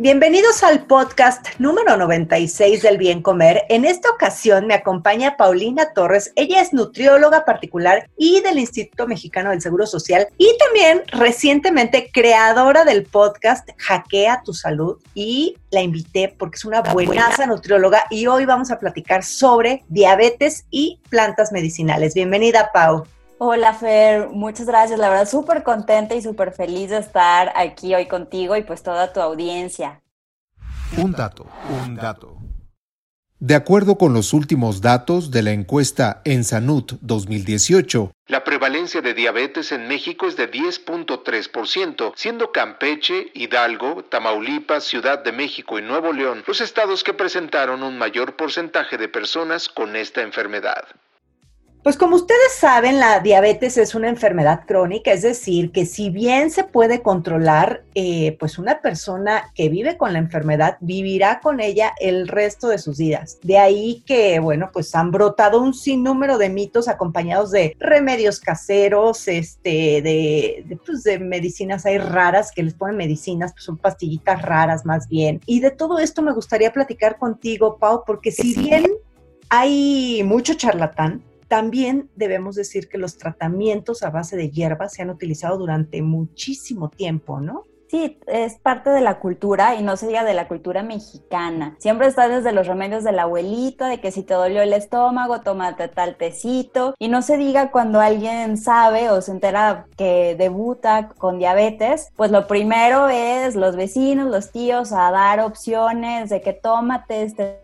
Bienvenidos al podcast número 96 del Bien Comer. En esta ocasión me acompaña Paulina Torres. Ella es nutrióloga particular y del Instituto Mexicano del Seguro Social y también recientemente creadora del podcast Hackea tu Salud. Y la invité porque es una buenaza nutrióloga y hoy vamos a platicar sobre diabetes y plantas medicinales. Bienvenida, Pau. Hola Fer, muchas gracias. La verdad, súper contenta y súper feliz de estar aquí hoy contigo y pues toda tu audiencia. Un dato, un dato. De acuerdo con los últimos datos de la encuesta Ensanut 2018, la prevalencia de diabetes en México es de 10.3%, siendo Campeche, Hidalgo, Tamaulipas, Ciudad de México y Nuevo León los estados que presentaron un mayor porcentaje de personas con esta enfermedad. Pues como ustedes saben, la diabetes es una enfermedad crónica, es decir, que si bien se puede controlar, eh, pues una persona que vive con la enfermedad vivirá con ella el resto de sus vidas. De ahí que, bueno, pues han brotado un sinnúmero de mitos acompañados de remedios caseros, este, de, pues de medicinas hay raras que les ponen medicinas, pues son pastillitas raras más bien. Y de todo esto me gustaría platicar contigo, Pau, porque si bien hay mucho charlatán, también debemos decir que los tratamientos a base de hierbas se han utilizado durante muchísimo tiempo, ¿no? Sí, es parte de la cultura y no sería de la cultura mexicana. Siempre está desde los remedios de la abuelita, de que si te dolió el estómago, tómate tal tecito. Y no se diga cuando alguien sabe o se entera que debuta con diabetes, pues lo primero es los vecinos, los tíos a dar opciones de que tómate este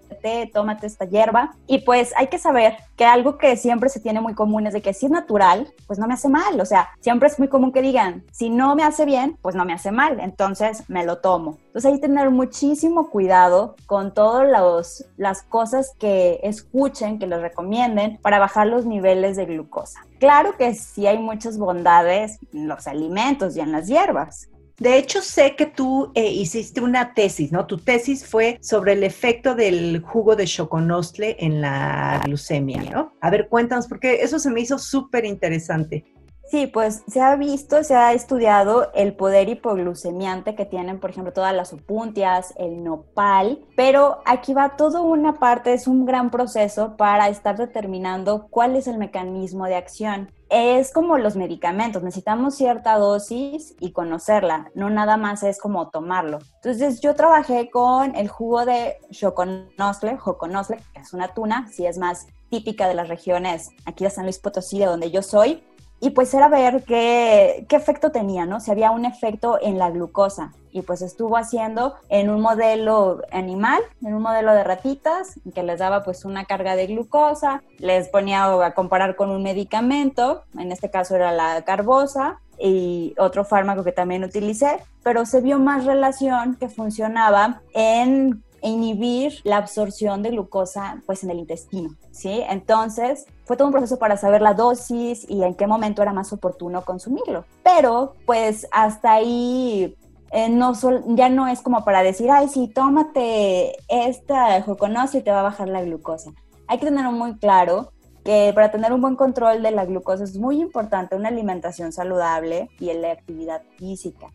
tómate esta hierba. Y pues hay que saber que algo que siempre se tiene muy común es de que si es natural, pues no me hace mal. O sea, siempre es muy común que digan, si no me hace bien, pues no me hace mal. Entonces me lo tomo. Entonces hay que tener muchísimo cuidado con todas las cosas que escuchen, que les recomienden para bajar los niveles de glucosa. Claro que sí hay muchas bondades en los alimentos y en las hierbas, de hecho, sé que tú eh, hiciste una tesis, ¿no? Tu tesis fue sobre el efecto del jugo de choconostle en la glucemia, ¿no? A ver, cuéntanos, porque eso se me hizo súper interesante. Sí, pues se ha visto, se ha estudiado el poder hipoglucemiante que tienen, por ejemplo, todas las opuntias, el nopal, pero aquí va toda una parte, es un gran proceso para estar determinando cuál es el mecanismo de acción es como los medicamentos, necesitamos cierta dosis y conocerla, no nada más es como tomarlo. Entonces yo trabajé con el jugo de Joconosle, Joconosle, que es una tuna, si es más típica de las regiones aquí de San Luis Potosí, de donde yo soy, y pues era ver qué, qué efecto tenía, ¿no? Si había un efecto en la glucosa. Y pues estuvo haciendo en un modelo animal, en un modelo de ratitas, que les daba pues una carga de glucosa, les ponía a comparar con un medicamento, en este caso era la carbosa, y otro fármaco que también utilicé, pero se vio más relación que funcionaba en inhibir la absorción de glucosa pues en el intestino, ¿sí? Entonces, fue todo un proceso para saber la dosis y en qué momento era más oportuno consumirlo. Pero pues hasta ahí eh, no ya no es como para decir, ay, sí, tómate esta joconosa y te va a bajar la glucosa. Hay que tener muy claro que para tener un buen control de la glucosa es muy importante una alimentación saludable y la actividad física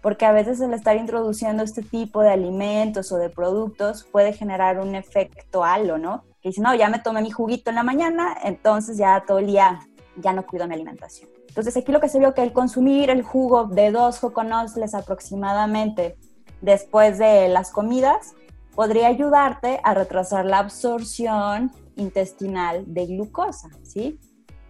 porque a veces el estar introduciendo este tipo de alimentos o de productos puede generar un efecto halo, ¿no? Que dice, no, ya me tomé mi juguito en la mañana, entonces ya todo el día ya no cuido mi alimentación. Entonces aquí lo que se vio que el consumir el jugo de dos joconosles aproximadamente después de las comidas podría ayudarte a retrasar la absorción intestinal de glucosa, ¿sí?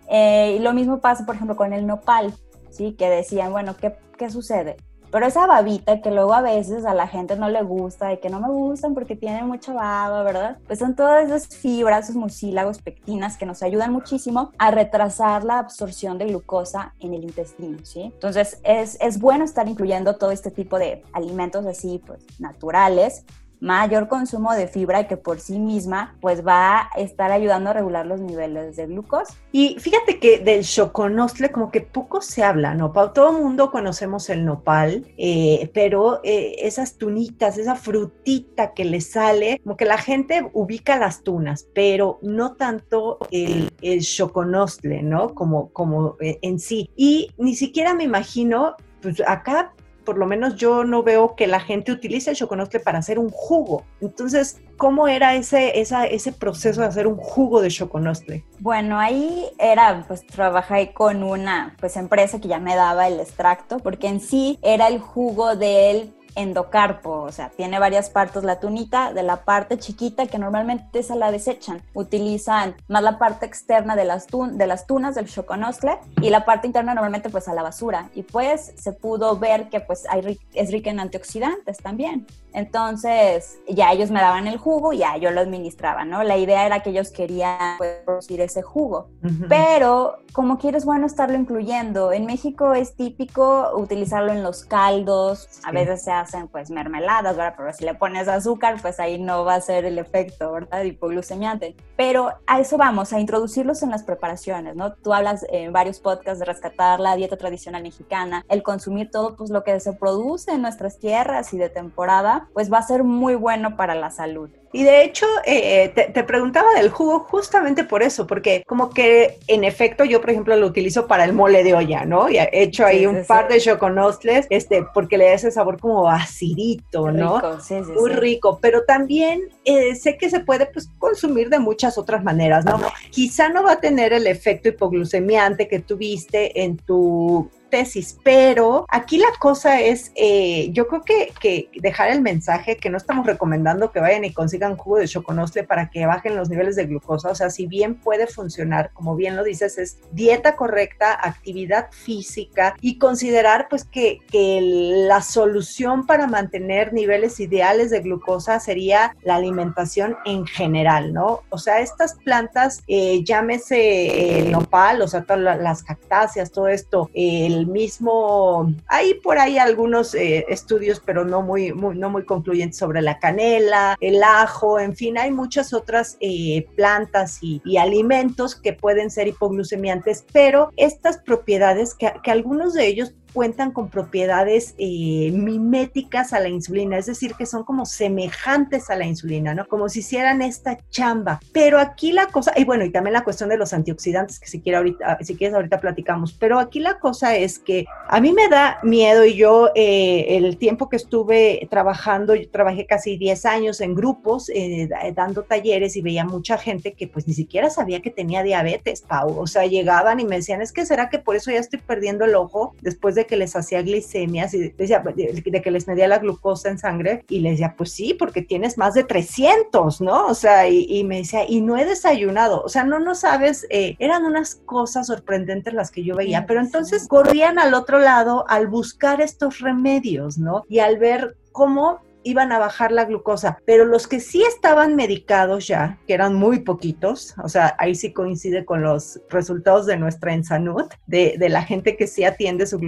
Eh, y lo mismo pasa, por ejemplo, con el nopal, ¿sí? Que decían, bueno, ¿qué, ¿qué sucede? Pero esa babita que luego a veces a la gente no le gusta y que no me gustan porque tienen mucha baba, ¿verdad? Pues son todas esas fibras, esos mucílagos, pectinas que nos ayudan muchísimo a retrasar la absorción de glucosa en el intestino, ¿sí? Entonces es, es bueno estar incluyendo todo este tipo de alimentos así, pues, naturales mayor consumo de fibra y que por sí misma pues va a estar ayudando a regular los niveles de glucosa. Y fíjate que del choconostle como que poco se habla, ¿no? Todo el mundo conocemos el nopal, eh, pero eh, esas tunitas, esa frutita que le sale, como que la gente ubica las tunas, pero no tanto el, el choconostle, ¿no? Como, como eh, en sí. Y ni siquiera me imagino pues acá por lo menos yo no veo que la gente utilice el choconostle para hacer un jugo. Entonces, ¿cómo era ese, ese proceso de hacer un jugo de choconostle? Bueno, ahí era, pues trabajé con una pues empresa que ya me daba el extracto, porque en sí era el jugo del endocarpo, o sea, tiene varias partes la tunita, de la parte chiquita que normalmente esa la desechan, utilizan más la parte externa de las, de las tunas del choconostle y la parte interna normalmente pues a la basura y pues se pudo ver que pues hay, es rica en antioxidantes también. Entonces ya ellos me daban el jugo y ya yo lo administraba, ¿no? La idea era que ellos querían pues, producir ese jugo, pero como quieres bueno estarlo incluyendo. En México es típico utilizarlo en los caldos, a veces se hacen pues mermeladas, ¿verdad? Pero si le pones azúcar, pues ahí no va a ser el efecto, ¿verdad? Hipoglucemiante. Pero a eso vamos, a introducirlos en las preparaciones, ¿no? Tú hablas en varios podcasts de rescatar la dieta tradicional mexicana, el consumir todo pues lo que se produce en nuestras tierras y de temporada, pues va a ser muy bueno para la salud. Y de hecho, eh, te, preguntaba del jugo justamente por eso, porque como que en efecto yo, por ejemplo, lo utilizo para el mole de olla, ¿no? Y he hecho ahí un par de choconostles, este, porque le da ese sabor como acidito, ¿no? Rico, sí, Muy rico, pero también eh, sé que se puede pues consumir de muchas otras maneras, ¿no? Quizá no va a tener el efecto hipoglucemiante que tuviste en tu tesis, pero aquí la cosa es, eh, yo creo que, que, dejar el mensaje que no estamos recomendando que vayan y consigan jugo de choconostle para que bajen los niveles de glucosa, o sea, si bien puede funcionar, como bien lo dices, es dieta correcta, actividad física y considerar pues que, que la solución para mantener niveles ideales de glucosa sería la alimentación en general, ¿no? O sea, estas plantas, eh, llámese el nopal, o sea, todas las cactáceas, todo esto, el mismo, hay por ahí algunos eh, estudios, pero no muy, no muy concluyentes sobre la canela, el ajo, en fin, hay muchas otras eh, plantas y, alimentos que pueden ser hipoglucemiantes, pero estas propiedades que, que algunos de ellos cuentan con propiedades eh, miméticas a la insulina, es decir, que son como semejantes a la insulina, ¿no? Como si hicieran esta chamba. Pero aquí la cosa, y bueno, y también la cuestión de los antioxidantes, que si, quiere ahorita, si quieres ahorita platicamos, pero aquí la cosa es que a mí me da miedo y yo eh, el tiempo que estuve trabajando, yo trabajé casi 10 años en grupos, eh, dando talleres y veía mucha gente que pues ni siquiera sabía que tenía diabetes, Pau. O sea, llegaban y me decían, es que será que por eso ya estoy perdiendo el ojo después de que les hacía glicemias y decía, de que les medía la glucosa en sangre y les decía, pues sí, porque tienes más de 300, ¿no? O sea, y, me decía, y no he desayunado, o sea, no, no sabes, eh, eran unas cosas sorprendentes las que yo veía, pero entonces corrían al otro lado al buscar estos remedios, ¿no? Y al ver cómo iban a bajar la glucosa, pero los que sí estaban medicados ya, que eran muy poquitos, o sea, ahí sí coincide con los resultados de nuestra Ensanut, de, de la gente que sí atiende su,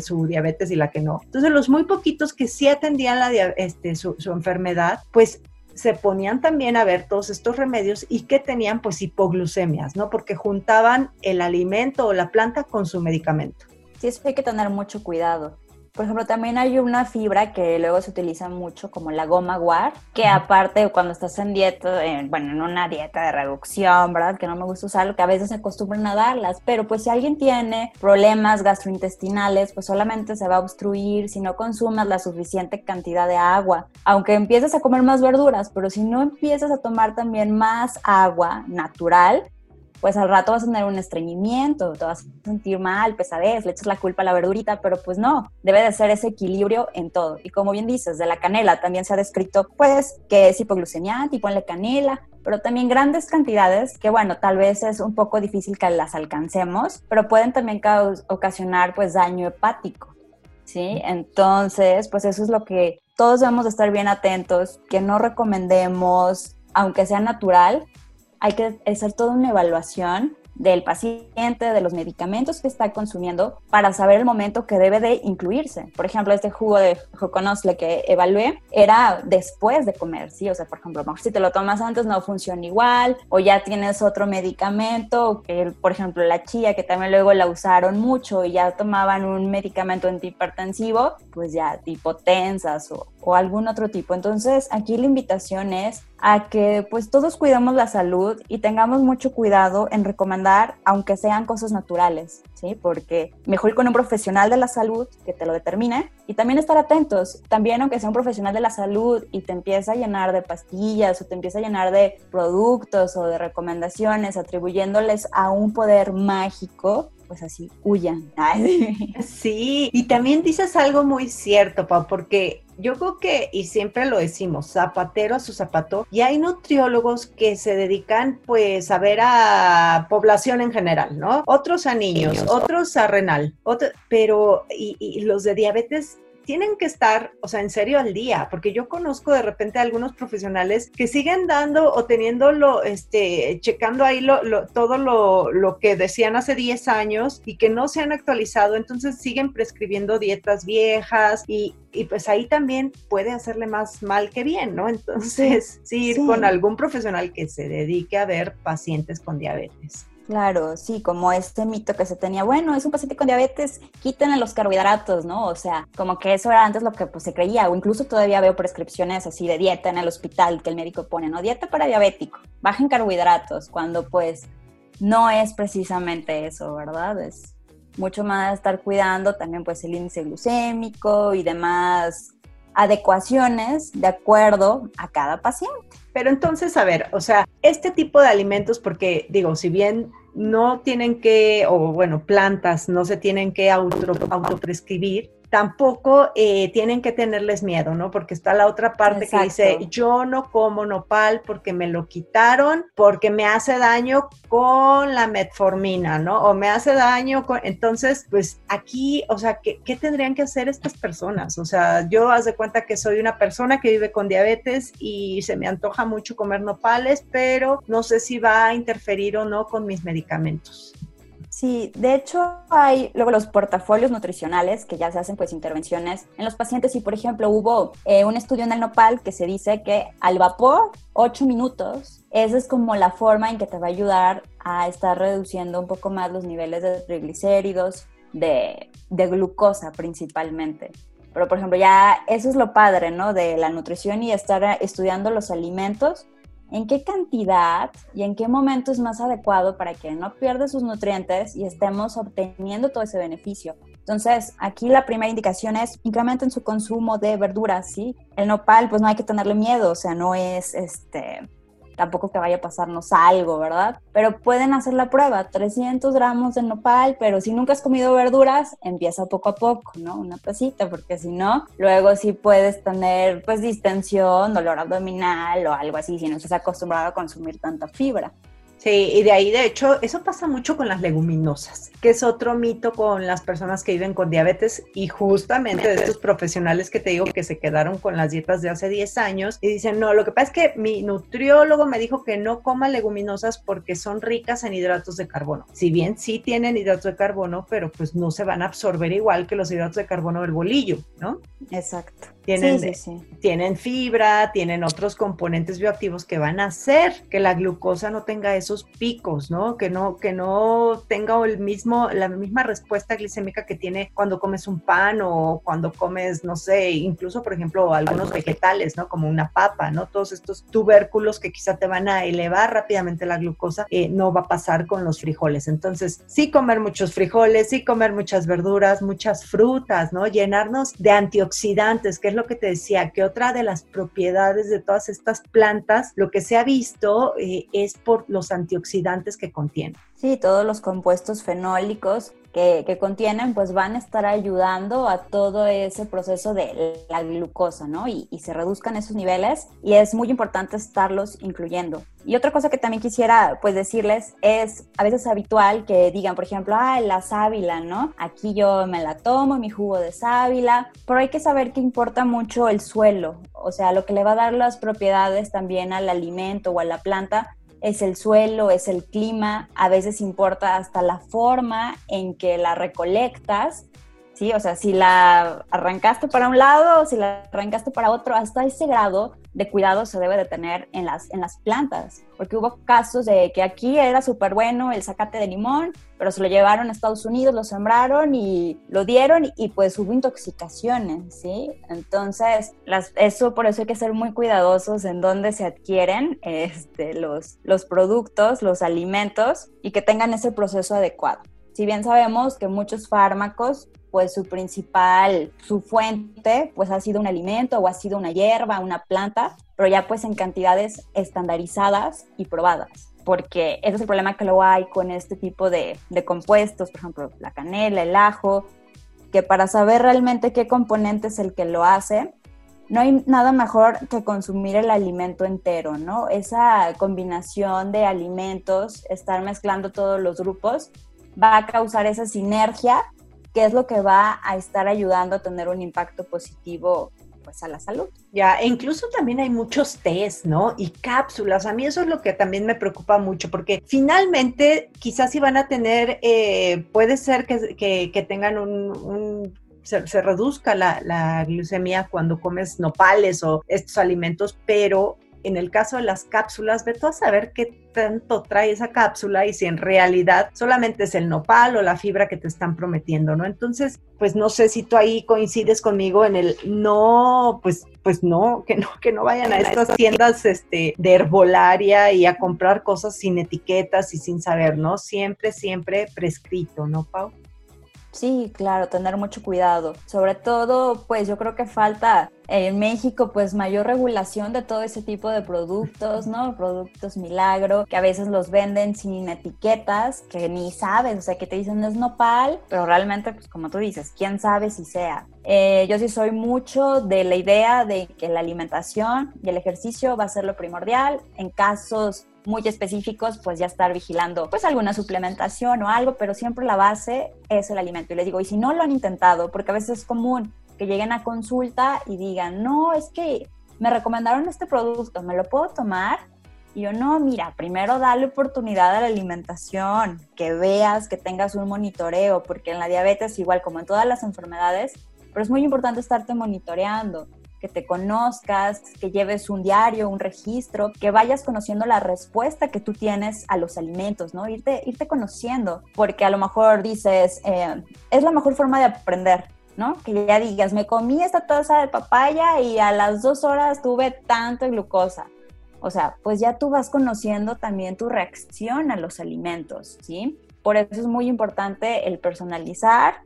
su, diabetes y la que no. Entonces, los muy poquitos que sí atendían la, este, su, su enfermedad, pues se ponían también a ver todos estos remedios y que tenían pues hipoglucemias, ¿no? Porque juntaban el alimento o la planta con su medicamento. Sí, eso hay que tener mucho cuidado. Por ejemplo, también hay una fibra que luego se utiliza mucho como la goma guar, que aparte cuando estás en dieta, bueno, en una dieta de reducción, ¿verdad? Que no me gusta usarlo, que a veces se acostumbran a darlas, pero pues si alguien tiene problemas gastrointestinales, pues solamente se va a obstruir si no consumas la suficiente cantidad de agua, aunque empieces a comer más verduras, pero si no empiezas a tomar también más agua natural, pues al rato vas a tener un estreñimiento, te vas a sentir mal, pesadez, le echas la culpa a la verdurita, pero pues no, debe de ser ese equilibrio en todo. Y como bien dices, de la canela también se ha descrito pues que es hipoglucemiante y ponle canela, pero también grandes cantidades que bueno, tal vez es un poco difícil que las alcancemos, pero pueden también ocasionar pues daño hepático. ¿Sí? Entonces, pues eso es lo que todos debemos de estar bien atentos, que no recomendemos, aunque sea natural, hay que hacer toda una evaluación del paciente, de los medicamentos que está consumiendo para saber el momento que debe de incluirse. Por ejemplo, este jugo de joconosle que evalué era después de comer, ¿sí? O sea, por ejemplo, si te lo tomas antes no funciona igual o ya tienes otro medicamento, que por ejemplo la chía que también luego la usaron mucho y ya tomaban un medicamento antihipertensivo, pues ya tipo tensas o, o algún otro tipo. Entonces, aquí la invitación es a que pues todos cuidemos la salud y tengamos mucho cuidado en recomendar, aunque sean cosas naturales, ¿sí? Porque mejor con un profesional de la salud que te lo determine y también estar atentos. También aunque sea un profesional de la salud y te empieza a llenar de pastillas o te empieza a llenar de productos o de recomendaciones atribuyéndoles a un poder mágico, pues así huyan. Sí, y también dices algo muy cierto, Pau, porque yo creo que, y siempre lo decimos, zapatero a su zapato, y hay nutriólogos que se dedican pues a ver a población en general, ¿no? Otros a niños, otros a renal, pero, y, y los de diabetes tienen que estar, o sea, en serio al día, porque yo conozco de repente a algunos profesionales que siguen dando o teniéndolo, este, checando ahí lo, todo lo, lo, que decían hace 10 años y que no se han actualizado, entonces siguen prescribiendo dietas viejas y, y pues ahí también puede hacerle más mal que bien, ¿no? Entonces, sí, ir con algún profesional que se dedique a ver pacientes con diabetes. Claro, sí, como este mito que se tenía, bueno, es un paciente con diabetes, quítenle los carbohidratos, ¿no? O sea, como que eso era antes lo que pues, se creía, o incluso todavía veo prescripciones así de dieta en el hospital que el médico pone, ¿no? Dieta para diabético, bajen carbohidratos, cuando pues no es precisamente eso, ¿verdad? Es mucho más estar cuidando también pues el índice glucémico y demás adecuaciones de acuerdo a cada paciente. Pero entonces, a ver, o sea, este tipo de alimentos, porque digo, si bien no tienen que, o bueno, plantas no se tienen que auto, autoprescribir, tampoco eh, tienen que tenerles miedo, ¿no? Porque está la otra parte que dice, yo no como nopal porque me lo quitaron, porque me hace daño con la metformina, ¿no? O me hace daño con... Entonces, pues aquí, o sea, ¿qué, ¿qué, tendrían que hacer estas personas? O sea, yo haz de cuenta que soy una persona que vive con diabetes y se me antoja mucho comer nopales, pero no sé si va a interferir o no con mis medicamentos. Sí, de hecho hay luego los portafolios nutricionales que ya se hacen pues intervenciones en los pacientes y por ejemplo hubo eh, un estudio en el nopal que se dice que al vapor 8 minutos, esa es como la forma en que te va a ayudar a estar reduciendo un poco más los niveles de triglicéridos, de, de glucosa principalmente. Pero por ejemplo ya eso es lo padre, ¿no? De la nutrición y estar estudiando los alimentos en qué cantidad y en qué momento es más adecuado para que no pierda sus nutrientes y estemos obteniendo todo ese beneficio. Entonces, aquí la primera indicación es incrementen su consumo de verduras, ¿sí? El nopal, pues no hay que tenerle miedo, o sea, no es este tampoco que vaya a pasarnos algo, ¿verdad? Pero pueden hacer la prueba, 300 gramos de nopal, pero si nunca has comido verduras, empieza poco a poco, ¿no? Una pesita, porque si no, luego sí puedes tener pues distensión, dolor abdominal o algo así, si no estás acostumbrado a consumir tanta fibra. Sí, y de ahí, de hecho, eso pasa mucho con las leguminosas, que es otro mito con las personas que viven con diabetes y justamente de estos profesionales que te digo que se quedaron con las dietas de hace 10 años y dicen, no, lo que pasa es que mi nutriólogo me dijo que no coma leguminosas porque son ricas en hidratos de carbono. Si bien sí tienen hidratos de carbono, pero pues no se van a absorber igual que los hidratos de carbono del bolillo, ¿no? Exacto. Tienen, tienen fibra, tienen otros componentes bioactivos que van a hacer que la glucosa no tenga esos picos, ¿no? Que no, que no tenga el mismo, la misma respuesta glicémica que tiene cuando comes un pan o cuando comes, no sé, incluso, por ejemplo, algunos vegetales, ¿no? Como una papa, ¿no? Todos estos tubérculos que quizá te van a elevar rápidamente la glucosa, eh, no va a pasar con los frijoles. Entonces, sí comer muchos frijoles, sí comer muchas verduras, muchas frutas, ¿no? Llenarnos de antioxidantes, que es lo que te decía, que otra de las propiedades de todas estas plantas, lo que se ha visto eh, es por los antioxidantes que contienen. Sí, todos los compuestos fenólicos que, contienen, pues van a estar ayudando a todo ese proceso de la glucosa, ¿no? Y, y, se reduzcan esos niveles y es muy importante estarlos incluyendo. Y otra cosa que también quisiera, pues, decirles es, a veces habitual que digan, por ejemplo, ah, la sábila, ¿no? Aquí yo me la tomo, mi jugo de sábila, pero hay que saber que importa mucho el suelo, o sea, lo que le va a dar las propiedades también al alimento o a la planta es el suelo, es el clima, a veces importa hasta la forma en que la recolectas, ¿sí? O sea, si la arrancaste para un lado si la arrancaste para otro, hasta ese grado de cuidado se debe de tener en las, en las plantas, porque hubo casos de que aquí era súper bueno el zacate de limón, pero se lo llevaron a Estados Unidos, lo sembraron y lo dieron y pues hubo intoxicaciones, ¿sí? Entonces, eso por eso hay que ser muy cuidadosos en dónde se adquieren este, los, los productos, los alimentos y que tengan ese proceso adecuado. Si bien sabemos que muchos fármacos pues su principal, su fuente, pues ha sido un alimento o ha sido una hierba, una planta, pero ya pues en cantidades estandarizadas y probadas. Porque ese es el problema que lo hay con este tipo de, de compuestos, por ejemplo, la canela, el ajo, que para saber realmente qué componente es el que lo hace, no hay nada mejor que consumir el alimento entero, ¿no? Esa combinación de alimentos, estar mezclando todos los grupos, va a causar esa sinergia que es lo que va a estar ayudando a tener un impacto positivo pues a la salud. Ya, e incluso también hay muchos test, ¿no? Y cápsulas. A mí eso es lo que también me preocupa mucho, porque finalmente quizás si van a tener, eh, puede ser que, tengan un, se, reduzca la, la, glucemia cuando comes nopales o estos alimentos, pero en el caso de las cápsulas, ve tú a saber qué tanto trae esa cápsula y si en realidad solamente es el nopal o la fibra que te están prometiendo, ¿no? Entonces, pues no sé si tú ahí coincides conmigo en el no, pues pues no, que no, que no vayan a estas tiendas este, de herbolaria y a comprar cosas sin etiquetas y sin saber, ¿no? Siempre, siempre prescrito, ¿no, Pau? Sí, claro, tener mucho cuidado. Sobre todo, pues yo creo que falta en México, pues mayor regulación de todo ese tipo de productos, ¿no? Productos milagro, que a veces los venden sin etiquetas, que ni sabes, o sea, que te dicen es nopal, pero realmente, pues como tú dices, quién sabe si sea. Eh, yo sí soy mucho de la idea de que la alimentación y el ejercicio va a ser lo primordial. En casos muy específicos, pues ya estar vigilando pues alguna suplementación o algo, pero siempre la base es el alimento. Y les digo, y si no lo han intentado, porque a veces es común que lleguen a consulta y digan, no, es que me recomendaron este producto, ¿me lo puedo tomar? Y yo, no, mira, primero dale oportunidad a la alimentación, que veas, que tengas un monitoreo, porque en la diabetes, igual como en todas las enfermedades, pero es muy importante estarte monitoreando que te conozcas, que lleves un diario, un registro, que vayas conociendo la respuesta que tú tienes a los alimentos, ¿no? Irte, irte conociendo, porque a lo mejor dices, eh, es la mejor forma de aprender, ¿no? Que ya digas, me comí esta taza de papaya y a las dos horas tuve tanta glucosa. O sea, pues ya tú vas conociendo también tu reacción a los alimentos, ¿sí? Por eso es muy importante el personalizar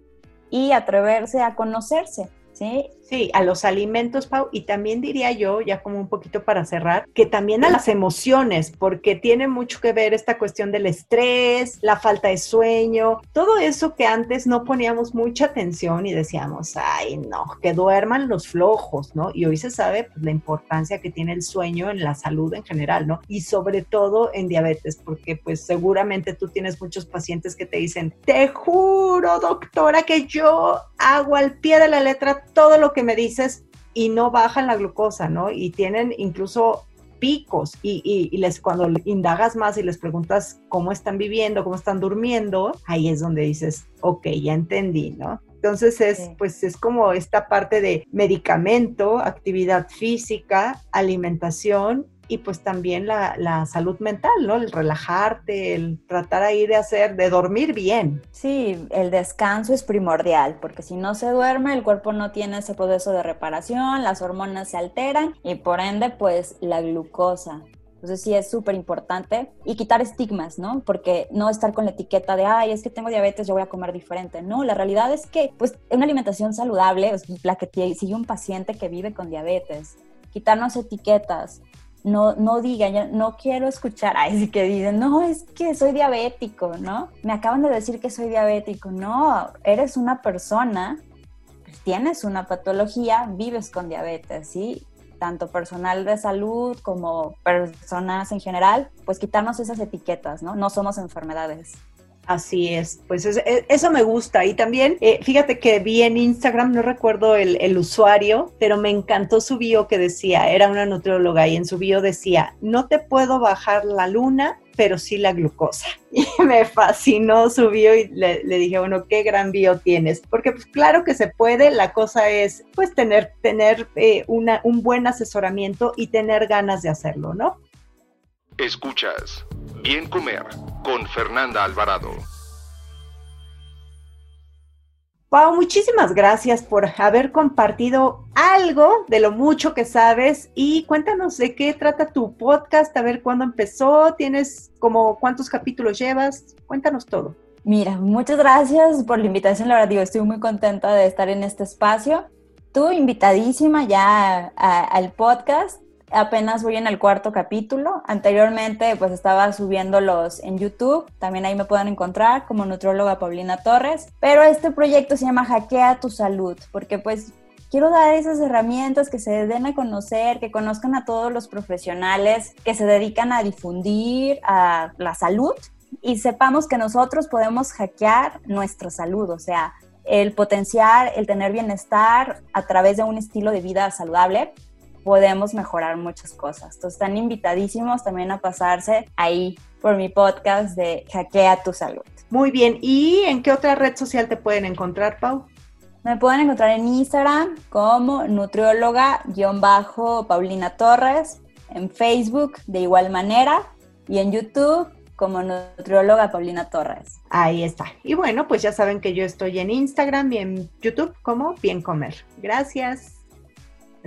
y atreverse a conocerse, ¿sí? Sí, a los alimentos, Pau, y también diría yo, ya como un poquito para cerrar, que también a las emociones, porque tiene mucho que ver esta cuestión del estrés, la falta de sueño, todo eso que antes no poníamos mucha atención y decíamos, ay, no, que duerman los flojos, ¿no? Y hoy se sabe pues, la importancia que tiene el sueño en la salud en general, ¿no? Y sobre todo en diabetes, porque pues seguramente tú tienes muchos pacientes que te dicen, te juro, doctora, que yo hago al pie de la letra todo lo que que me dices y no bajan la glucosa, ¿no? Y tienen incluso picos y, les cuando indagas más y les preguntas cómo están viviendo, cómo están durmiendo, ahí es donde dices, ok, ya entendí, ¿no? Entonces es, pues es como esta parte de medicamento, actividad física, alimentación y pues también la, la, salud mental, ¿no? El relajarte, el tratar ahí de hacer, de dormir bien. Sí, el descanso es primordial, porque si no se duerme, el cuerpo no tiene ese proceso de reparación, las hormonas se alteran y por ende, pues la glucosa Entonces sí es súper importante y quitar estigmas, ¿no? Porque no estar con la etiqueta de, ay, es que tengo diabetes, yo voy a comer diferente. No, la realidad es que, pues, una alimentación saludable es la que sigue un paciente que vive con diabetes. Quitarnos etiquetas, no, no digan, no quiero escuchar, ay, sí que dicen, no, es que soy diabético, ¿no? Me acaban de decir que soy diabético. No, eres una persona, tienes una patología, vives con diabetes, ¿sí? tanto personal de salud como personas en general, pues quitarnos esas etiquetas, ¿no? No somos enfermedades. Así es, pues e, eso me gusta. Y también, eh, fíjate que vi en Instagram, no recuerdo el, usuario, pero me encantó su bio que decía, era una nutrióloga y en su bio decía, no te puedo bajar la luna, pero sí la glucosa. Y me fascinó su bio y le, dije, bueno, qué gran bio tienes. Porque pues claro que se puede, la cosa es pues tener, tener eh, una, un buen asesoramiento y tener ganas de hacerlo, ¿no? Escuchas Bien Comer con Fernanda Alvarado. Pau, muchísimas gracias por haber compartido algo de lo mucho que sabes y cuéntanos de qué trata tu podcast, a ver cuándo empezó, tienes como cuántos capítulos llevas, cuéntanos todo. Mira, muchas gracias por la invitación, la verdad digo, estoy muy contenta de estar en este espacio. Tú invitadísima ya al podcast apenas voy en el cuarto capítulo. Anteriormente pues estaba subiéndolos en YouTube, también ahí me pueden encontrar como nutróloga Paulina Torres, pero este proyecto se llama Hackea tu salud, porque pues quiero dar esas herramientas que se den a conocer, que conozcan a todos los profesionales que se dedican a difundir la salud y sepamos que nosotros podemos hackear nuestra salud, o sea, el potenciar, el tener bienestar a través de un estilo de vida saludable podemos mejorar muchas cosas. Entonces están invitadísimos también a pasarse ahí por mi podcast de Hackea tu Salud. Muy bien, ¿y en qué otra red social te pueden encontrar, Pau? Me pueden encontrar en Instagram como nutrióloga-paulina Torres, en Facebook de igual manera y en YouTube como nutrióloga Paulina Torres. Ahí está. Y bueno, pues ya saben que yo estoy en Instagram y en YouTube como Bien Comer. Gracias.